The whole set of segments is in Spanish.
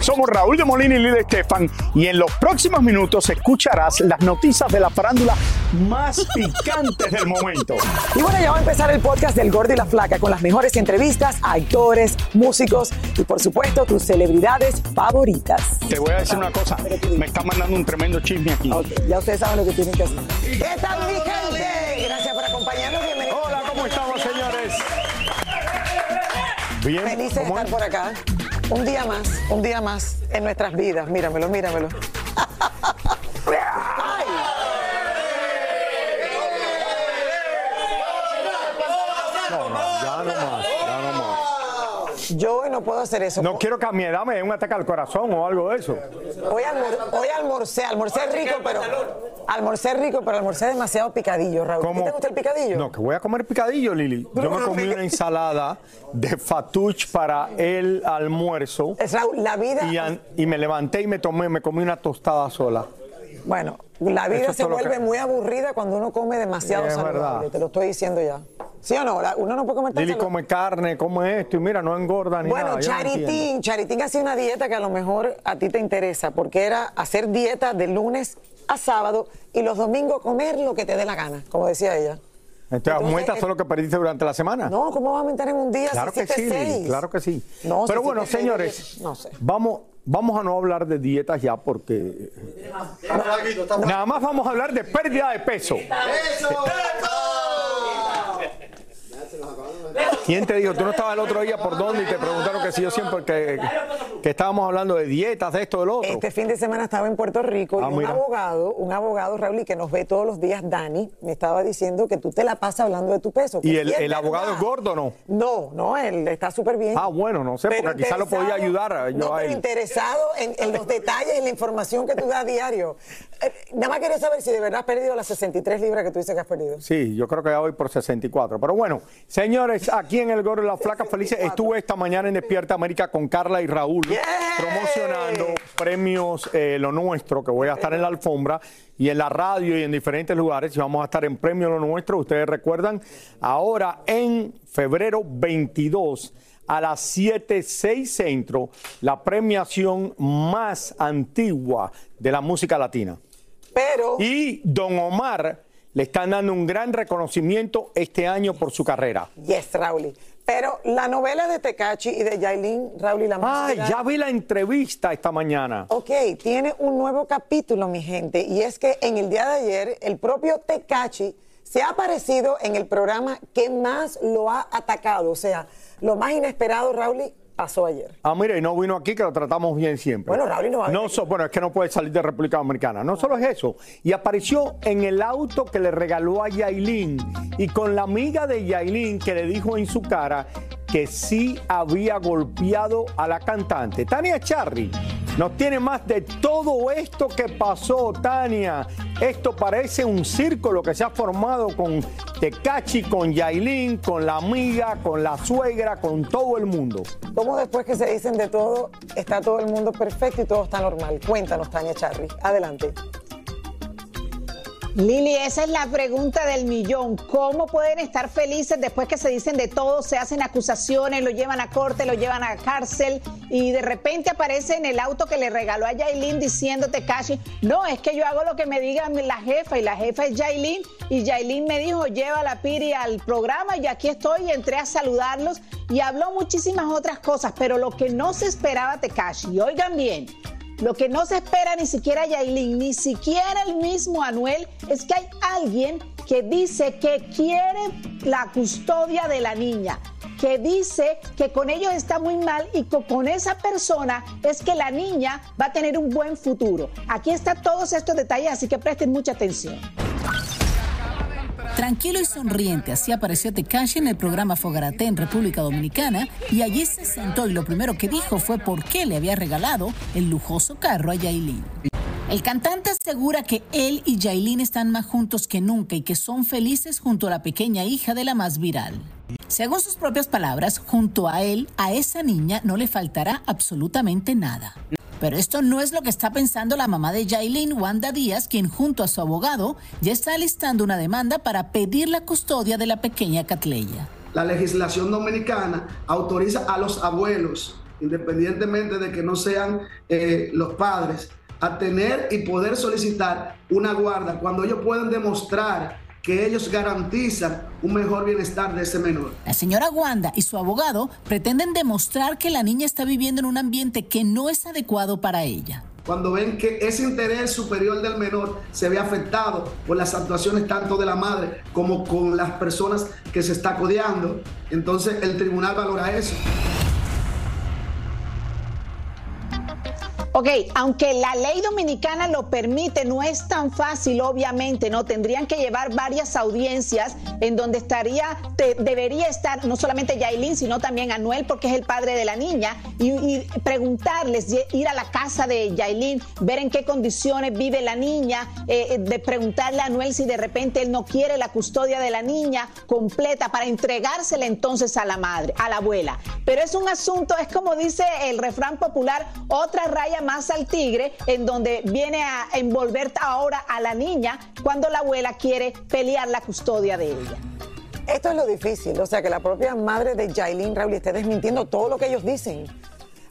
Somos Raúl de Molina y Lidia Estefan y en los próximos minutos escucharás las noticias de la farándula más picantes del momento. Y bueno, ya va a empezar el podcast del Gordi y la Flaca con las mejores entrevistas a actores, músicos y por supuesto tus celebridades favoritas. Te voy a decir una cosa, me está mandando un tremendo chisme aquí. Ok, ya ustedes saben lo que tienen que hacer. ¿Qué tal mi gente? Gracias por acompañarnos. Bienvenidos. Hola, ¿cómo estamos, señores? Bien, Felices de ¿cómo estar es? por acá. Un día más, un día más en nuestras vidas. Míramelo, míramelo. Yo hoy no puedo hacer eso. No quiero que a mi edad me dé un ataque al corazón o algo de eso. Hoy, almor- hoy almorcé, almorcé rico, pero almorcé rico, pero almorcé demasiado picadillo, Raúl. ¿A ti ¿Te gusta el picadillo? No, que voy a comer picadillo, Lili. Yo me comí una ensalada de fatuch para el almuerzo Es Raúl, la vida, y, an- y me levanté y me tomé, me comí una tostada sola. Bueno, la vida Eso se vuelve que- muy aburrida cuando uno come demasiado Es saludable. verdad. Te lo estoy diciendo ya. ¿Sí o no? Uno no puede comer tan Lili saludable. come carne, come esto y mira, no engorda ni Bueno, nada. no entiendo. Charitín, Charitín hacía una dieta que a lo mejor a ti te interesa, porque era hacer dieta de lunes a sábado y los domingos comer lo que te dé la gana, como decía ella. Entonces, Entonces, aumentas eh, todo lo que perdiste durante la semana. No, ¿cómo vas a aumentar en un día Claro si que sí, seis? claro que sí. No, si Pero bueno, seis, señores, no sé. vamos, vamos a no hablar de dietas ya porque nada más vamos a hablar de pérdida de peso. ¿Quién te dijo? Tú no estabas el otro día por dónde y te preguntaron que si yo siempre que, que estábamos hablando de dietas, de esto, de lo otro. Este fin de semana estaba en Puerto Rico Ah, y un mira. abogado, un abogado, Raúl, y que nos ve todos los días, Dani, me estaba diciendo que tú te la pasas hablando de tu peso. ¿Y el, el abogado es gordo o no? No, no, él está súper bien. Ah, bueno, no sé, Pero porque quizás lo podía ayudar a- yo no, a pero él. interesado en, en los detalles y en la información que tú das a diario. Eh, nada más quería saber si de verdad has perdido las 63 libras que tú dices que has perdido. Sí, yo creo que ya voy por 64. Pero bueno, señores, aquí en El Gordo y la Flaca Felices, estuve esta mañana en Despierta América con Carla y Raúl promocionando premios eh, Lo Nuestro, que voy a estar en la alfombra y en la radio y en diferentes lugares. Y vamos a estar en Premio Lo Nuestro, ustedes recuerdan, ahora en febrero 22 a las 7, 6 centro, la premiación más antigua de la música latina. Pero Y Don Omar le están dando un gran reconocimiento este año por su carrera. Yes, Raúl. Pero la novela de Tecachi y de Yailin, Raúl y la música- ya vi la entrevista esta mañana. Ok, tiene un nuevo capítulo, mi gente, y es que en el día de ayer el propio Tecachi se ha aparecido en el programa que más lo ha atacado, o sea, lo más inesperado, Raúl, pasó ayer. Ah, mira, y no vino aquí que lo tratamos bien siempre. Bueno, Raúl no va a so- Bueno, es que no puede salir de República Dominicana. No solo es eso. Y apareció en el auto que le regaló a Yailin y con la amiga de Yailin que le dijo en su cara que sí había golpeado a la cantante. Tania Charry nos tiene más de todo esto que pasó, Tania. Esto parece un círculo que se ha formado con Tecachi, con Yailin, con la amiga, con la suegra, con todo el mundo. Como después que se dicen de todo, está todo el mundo perfecto y todo está normal. Cuéntanos, Tania Charry. Adelante. Lili, esa es la pregunta del millón. ¿Cómo pueden estar felices después que se dicen de todo, se hacen acusaciones, lo llevan a corte, lo llevan a cárcel y de repente aparece en el auto que le regaló a Yailin diciéndote casi, no, es que yo hago lo que me diga la jefa y la jefa es Yailin y Yailin me dijo, lleva la Piri al programa y aquí estoy y entré a saludarlos y habló muchísimas otras cosas, pero lo que no se esperaba Tekashi, oigan bien, lo que no se espera ni siquiera Yailin, ni siquiera el mismo Anuel, es que hay alguien que dice que quiere la custodia de la niña, que dice que con ellos está muy mal y que con esa persona es que la niña va a tener un buen futuro. Aquí están todos estos detalles, así que presten mucha atención. Tranquilo y sonriente, así apareció Tekashi en el programa Fogarate en República Dominicana y allí se sentó y lo primero que dijo fue por qué le había regalado el lujoso carro a Yailin. El cantante asegura que él y Yailin están más juntos que nunca y que son felices junto a la pequeña hija de la más viral. Según sus propias palabras, junto a él, a esa niña no le faltará absolutamente nada. Pero esto no es lo que está pensando la mamá de Yailin, Wanda Díaz, quien junto a su abogado ya está alistando una demanda para pedir la custodia de la pequeña Catleya. La legislación dominicana autoriza a los abuelos, independientemente de que no sean eh, los padres, a tener y poder solicitar una guarda cuando ellos pueden demostrar que ellos garantizan un mejor bienestar de ese menor. La señora Wanda y su abogado pretenden demostrar que la niña está viviendo en un ambiente que no es adecuado para ella. Cuando ven que ese interés superior del menor se ve afectado por las actuaciones tanto de la madre como con las personas que se está codeando, entonces el tribunal valora eso. Ok, aunque la ley dominicana lo permite, no es tan fácil, obviamente, ¿no? Tendrían que llevar varias audiencias en donde estaría, debería estar no solamente Yailin, sino también Anuel, porque es el padre de la niña, y, preguntarles, ir a la casa de Yailin, ver en qué condiciones vive la niña, eh, eh, de preguntarle a Anuel si de repente él no quiere la custodia de la niña completa para entregársela entonces a la madre, a la abuela. Pero es un asunto, es como dice el refrán popular, otra raya más al tigre, en donde viene a envolver ahora a la niña cuando la abuela quiere pelear la custodia de ella. Esto es lo difícil, o sea, que la propia madre de Jailin Raúl esté desmintiendo todo lo que ellos dicen.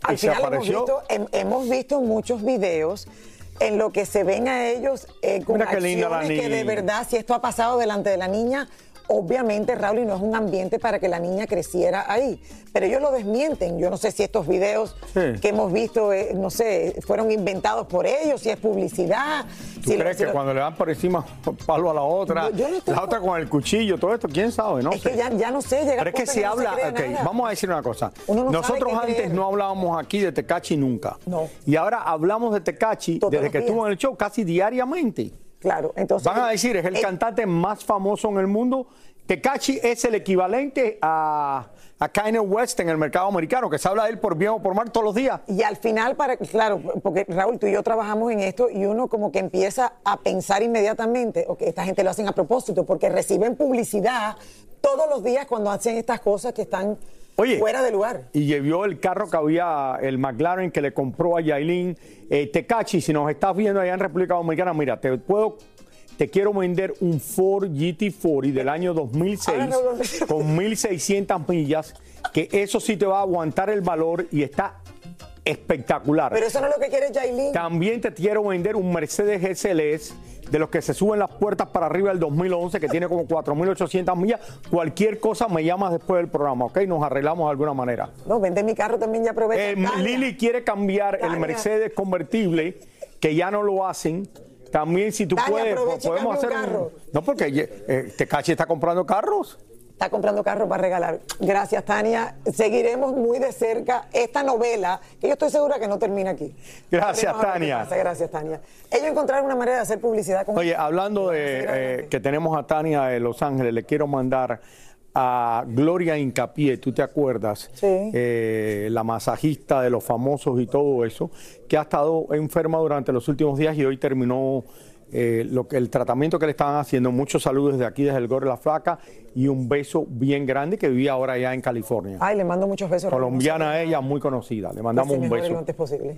Al final hemos visto, hemos visto muchos videos en lo que se ven a ellos eh, con acciones que de verdad, si esto ha pasado delante de la niña, Obviamente, Raúl, y no es un ambiente para que la niña creciera ahí. Pero ellos lo desmienten. Yo no sé si estos videos que hemos visto, eh, no sé, fueron inventados por ellos, si es publicidad. ¿Tú crees que cuando le dan por encima palo a la otra, la otra con el cuchillo, todo esto, quién sabe? No es que ya, no sé. Llega Pero es que si habla, vamos a decir una cosa. Nosotros antes no hablábamos aquí de Tecachi nunca. No. Y ahora hablamos de Tecachi desde que estuvo en el show casi diariamente. Claro, entonces. Van a decir, es el, cantante más famoso en el mundo. Tekashi es el equivalente a, a Kanye West en el mercado americano, que se habla de él por bien o por mal todos los días. Y al final, para, claro, porque Raúl, tú y yo trabajamos en esto y uno como que empieza a pensar inmediatamente, ok, esta gente lo hacen a propósito, porque reciben publicidad todos los días cuando hacen estas cosas que están fuera de lugar. Y llevó el carro que había, el McLaren que le compró a Yailin. Eh, Tecachi, si nos estás viendo allá en República Dominicana, mira, te puedo te quiero vender un Ford GT40 del año 2006 con 1600 millas, que eso sí te va a aguantar el valor y está espectacular. Pero eso no es lo que quiere Jailin. También te quiero vender un Mercedes GLS de los que se suben las puertas para arriba del 2011, que tiene como 4.800 millas. Cualquier cosa me llamas después del programa, ¿ok? Nos arreglamos de alguna manera. No, vende mi carro también ya aprovecha. Eh, Lili quiere cambiar el Mercedes convertible, que ya no lo hacen. También si tú puedes, podemos hacer... Un... No, porque eh, Tecachi está comprando carros está comprando carros para regalar. Gracias, Tania. Seguiremos muy de cerca esta novela, que yo estoy segura que no termina aquí. Gracias, Tania. Gracias, Tania. Ellos encontraron una manera de hacer publicidad con Oye, hablando de eh, que tenemos a Tania de Los Ángeles, le quiero mandar a Gloria Incapié, tú te acuerdas, sí. Eh, la masajista de los famosos y todo eso, que ha estado enferma durante los últimos días y hoy terminó eh, lo que, el tratamiento que le estaban haciendo. Muchos saludos desde aquí, desde el Gorro de la Flaca, y un beso bien grande que vivía ahora ya en California. Ay, le mando muchos besos. Colombiana ella, muy conocida. Le mandamos un beso. Lo antes posible.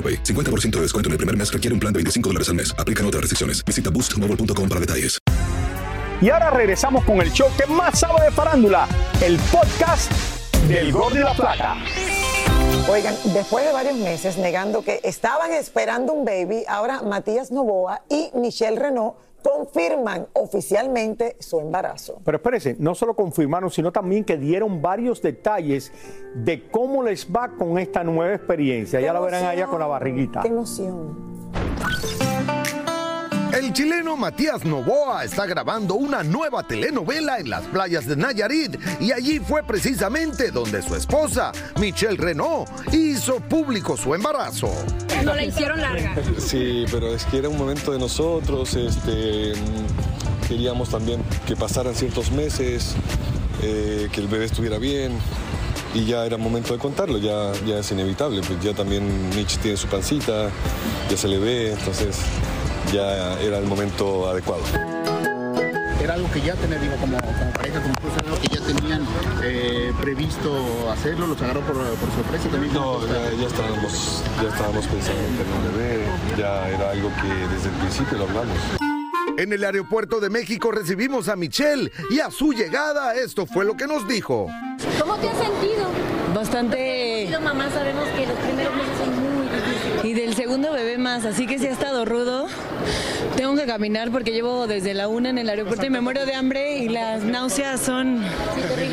AroPay. 50% de descuento en el primer mes requiere un plan de 25 dólares al mes. Aplican otras restricciones. Visita boostmobile.com para detalles. Y ahora regresamos con el show que más sabe de farándula, el podcast del Gol de la Plata. Oigan, después de varios meses negando que estaban esperando un baby, ahora Matías Novoa y Michelle Renault confirman oficialmente su embarazo. Pero espérense, no solo confirmaron, sino también que dieron varios detalles de cómo les va con esta nueva experiencia. Ya la verán allá con la barriguita. Qué emoción. El chileno Matías Novoa está grabando una nueva telenovela en las playas de Nayarit y allí fue precisamente donde su esposa, Michelle Renault, hizo público su embarazo. No la hicieron larga. Sí, pero es que era un momento de nosotros, este, queríamos también que pasaran ciertos meses, eh, que el bebé estuviera bien y ya era momento de contarlo, ya, ya es inevitable, pues ya también Mitch tiene su pancita, ya se le ve, entonces ya era el momento adecuado. Era algo que ya tenían, digo, como, como pareja, como esposa, algo que ya tenían eh, previsto hacerlo, los agarró por, por sorpresa también. No, ya, ya estábamos, ya estábamos pensando en tener un bebé, ya era algo que desde el principio lo hablamos. En el aeropuerto de México recibimos a Michelle y a su llegada esto fue lo que nos dijo. ¿Cómo te has sentido? Bastante... Sido mamá, sabemos que los primeros meses son muy difíciles. Y del segundo bebé más, así que sí ha estado rudo. Tengo que caminar porque llevo desde la una en el aeropuerto y me muero de hambre y las náuseas son...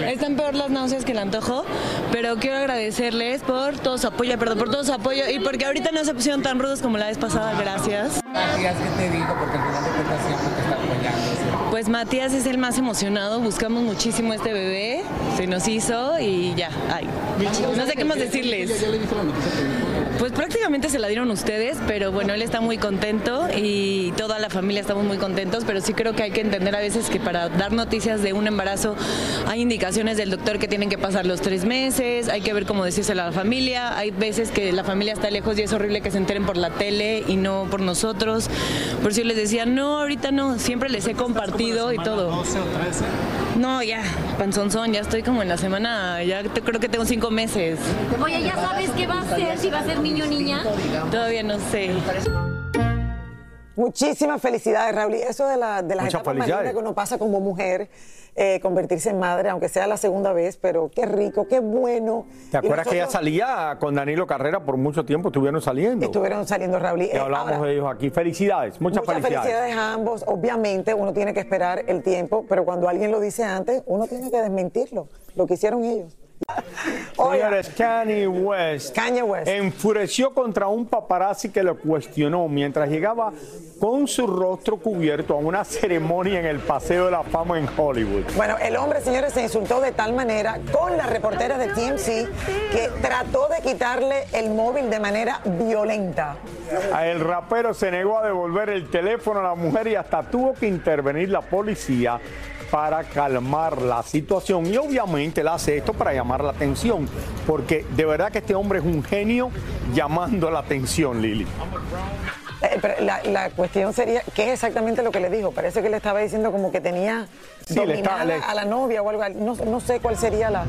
Están peor las náuseas que el antojo, pero quiero agradecerles por todo su apoyo, perdón, por todo su apoyo y porque ahorita no se pusieron tan rudos como la vez pasada, gracias. Matías, ¿qué te dijo? Porque al final de cuentas siempre te está apoyando. Pues Matías es el más emocionado, buscamos muchísimo este bebé, se nos hizo y ya, ay. No sé qué más decirles. Pues prácticamente se la dieron ustedes, pero bueno, él está muy contento y toda la familia estamos muy contentos, pero sí creo que hay que entender a veces que para dar noticias de un embarazo hay indicaciones del doctor que tienen que pasar los tres meses, hay que ver cómo decírselo a la familia, hay veces que la familia está lejos y es horrible que se enteren por la tele y no por nosotros. Por si les decía, no, ahorita no, siempre les he compartido y todo. 12 o 13. No, ya, panzonzón, ya estoy como en la semana, ya te- creo que tengo cinco meses. Oye, ¿ya sabes qué va a ser? Si va a ser niño o niña. Todavía no sé. Muchísimas felicidades, Raúl. Y eso de, la, de las Muchas etapas más felicidades. lindas que uno pasa como mujer, eh, convertirse en madre, aunque sea la segunda vez, pero qué rico, qué bueno. ¿Te acuerdas que ella salía con Danilo Carrera por mucho tiempo? Estuvieron saliendo. Estuvieron saliendo, Raúl. y, eh, hablamos ahora, de ellos aquí. Felicidades, muchas, Muchas felicidades a ambos. Obviamente uno tiene que esperar el tiempo, pero cuando alguien lo dice antes, uno tiene que desmentirlo, lo que hicieron ellos. Señores, Kanye West, enfureció contra un paparazzi que lo cuestionó mientras llegaba con su rostro cubierto a una ceremonia en el Paseo de la Fama en Hollywood. Bueno, el hombre, señores, se insultó de tal manera con la reportera de TMC que trató de quitarle el móvil de manera violenta. El rapero se negó a devolver el teléfono a la mujer y hasta tuvo que intervenir la policía para calmar la situación. Y obviamente él hace esto para llamar la atención, porque de verdad que este hombre es un genio llamando la atención, Lili. Eh, la, la cuestión sería, ¿qué es exactamente lo que le dijo? Parece que le estaba diciendo como que tenía Sí, le está- dominada le- a la novia o algo. No, no sé cuál sería la...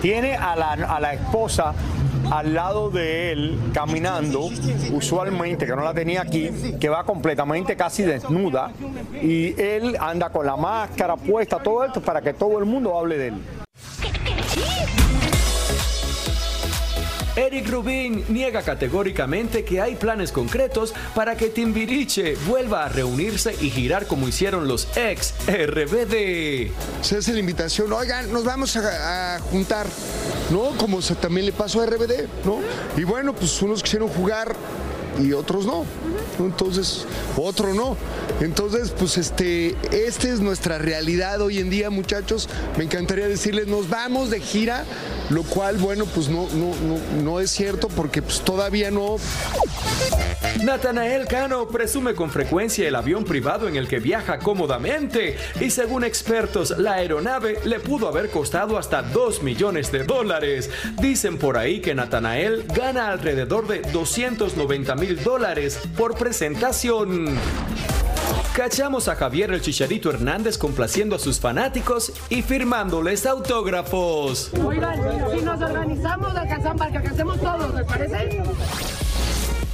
Tiene a la, a la esposa al lado de él caminando, usualmente, que no la tenía aquí, que va completamente casi desnuda, y él anda con la máscara puesta, todo esto para que todo el mundo hable de él. Eric Rubin niega categóricamente que hay planes concretos para que Timbiriche vuelva a reunirse y girar como hicieron los ex RBD. Se hace la invitación, oigan, nos vamos a, juntar, ¿no? Como también le pasó a RBD, ¿no? Y bueno, pues unos quisieron jugar y otros no. Entonces, otro no. Entonces, pues este, esta es nuestra realidad hoy en día, muchachos. Me encantaría decirles, nos vamos de gira, lo cual, bueno, pues no, no, no, no es cierto porque pues todavía no. Natanael Cano presume con frecuencia el avión privado en el que viaja cómodamente y según expertos la aeronave le pudo haber costado hasta 2 millones de dólares. Dicen por ahí que Natanael gana alrededor de 290 mil dólares por presentación. Cachamos a Javier el Chicharito Hernández complaciendo a sus fanáticos y firmándoles autógrafos. Oigan, si nos organizamos, alcanzamos para que alcancemos todos, ¿me parece?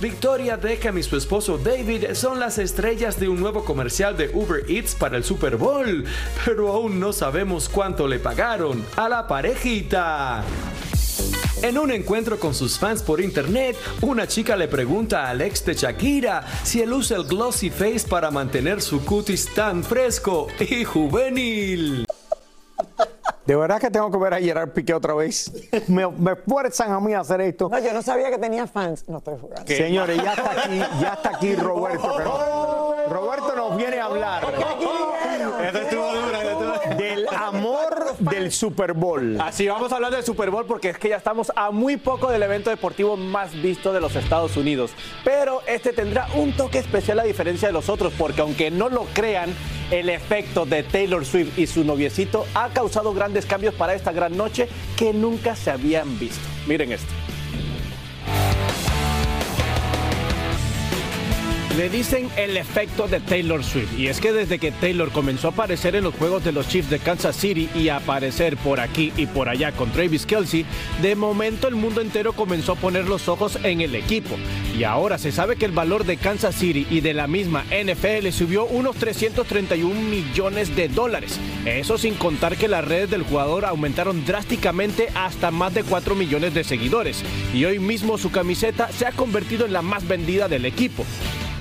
Victoria Beckham y su esposo David son las estrellas de un nuevo comercial de Uber Eats para el Super Bowl, pero aún no sabemos cuánto le pagaron a la parejita. En un encuentro con sus fans por internet, una chica le pregunta al ex de Shakira si él usa el glossy face para mantener su cutis tan fresco y juvenil. De verdad que tengo que ver a Gerard Piqué otra vez. Me, me fuerzan a mí a hacer esto. No, yo no sabía que tenía fans. No estoy jugando. Señores, ya está aquí, ya está aquí Roberto. no- Roberto nos viene a hablar del amor del Super Bowl. Así vamos a hablar del Super Bowl porque es que ya estamos a muy poco del evento deportivo más visto de los Estados Unidos. Pero este tendrá un toque especial a diferencia de los otros porque aunque no lo crean, el efecto de Taylor Swift y su noviecito ha causado grandes cambios para esta gran noche que nunca se habían visto. Miren esto. Le dicen el efecto de Taylor Swift. Y es que desde que Taylor comenzó a aparecer en los juegos de los Chiefs de Kansas City y a aparecer por aquí y por allá con Travis Kelsey, de momento el mundo entero comenzó a poner los ojos en el equipo. Y ahora se sabe que el valor de Kansas City y de la misma NFL subió unos 331 millones de dólares. Eso sin contar que las redes del jugador aumentaron drásticamente hasta más de 4 millones de seguidores. Y hoy mismo su camiseta se ha convertido en la más vendida del equipo.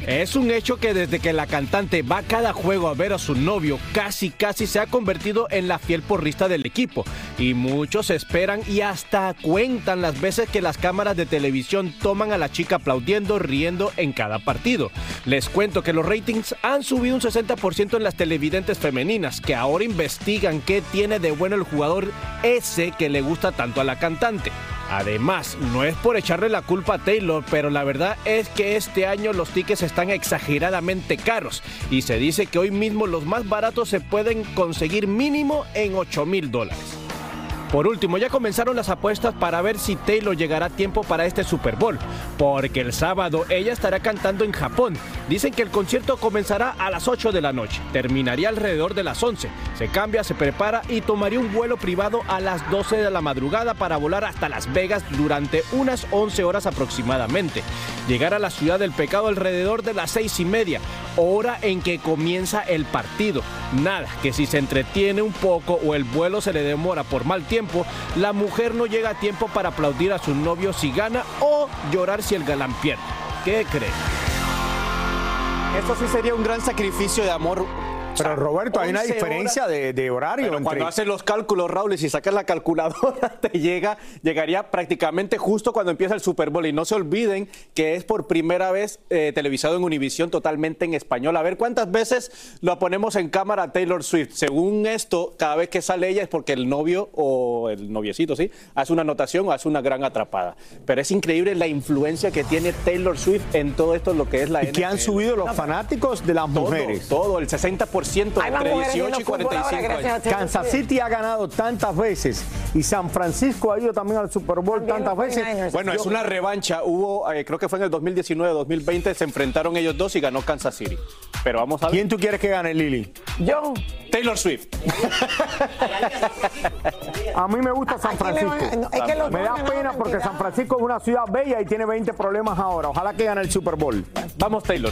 Es un hecho que desde que la cantante va cada juego a ver a su novio, casi casi se ha convertido en la fiel porrista del equipo. Y muchos esperan y hasta cuentan las veces que las cámaras de televisión toman a la chica aplaudiendo, riendo en cada partido. Les cuento que los ratings han subido un 60% en las televidentes femeninas, que ahora investigan qué tiene de bueno el jugador ese que le gusta tanto a la cantante. Además, no es por echarle la culpa a Taylor, pero la verdad es que este año los tickets están exageradamente caros y se dice que hoy mismo los más baratos se pueden conseguir mínimo en 8 mil dólares. Por último, ya comenzaron las apuestas para ver si Taylor llegará a tiempo para este Super Bowl, porque el sábado ella estará cantando en Japón. Dicen que el concierto comenzará a las 8 de la noche, terminaría alrededor de las 11. Se cambia, se prepara y tomaría un vuelo privado a las 12 de la madrugada para volar hasta Las Vegas durante unas 11 horas aproximadamente. Llegar a la ciudad del pecado alrededor de las 6 y media, hora en que comienza el partido. Nada, que si se entretiene un poco o el vuelo se le demora por mal tiempo, la mujer no llega a tiempo para aplaudir a su novio si gana o llorar si el galán pierde. ¿Qué cree? Esto sí sería un gran sacrificio de amor Pero Roberto, hay una 11 diferencia de, de horario. Pero entre- cuando haces los cálculos, Raúl, y si sacas la calculadora, te llega, llegaría prácticamente justo cuando empieza el Super Bowl. Y no se olviden que es por primera vez eh, televisado en Univisión totalmente en español. A ver cuántas veces lo ponemos en cámara a Taylor Swift. Según esto, cada vez que sale ella es porque el novio o el noviecito, ¿sí? Hace una anotación o hace una gran atrapada. Pero es increíble la influencia que tiene Taylor Swift en todo esto, lo que es la y que han subido los fanáticos de las Todo, mujeres. Todo, el 60% Entre mujeres 18 y viendo fútbol ahora 45 gracias a años. Kansas. City ha ganado tantas veces y San Francisco ha ido también al Super Bowl También tantas veces. 49ers. Bueno, es una revancha. Hubo, eh, creo que fue en el 2019-2020, se enfrentaron ellos dos y ganó Kansas City. Pero vamos a ver. ¿Quién tú quieres que gane, Lili? Yo. Taylor Swift. A mí me gusta San Francisco. no, es que los me da pena porque. San Francisco es una ciudad bella y tiene 20 problemas ahora. Ojalá que gane el Super Bowl. Vamos, Taylor.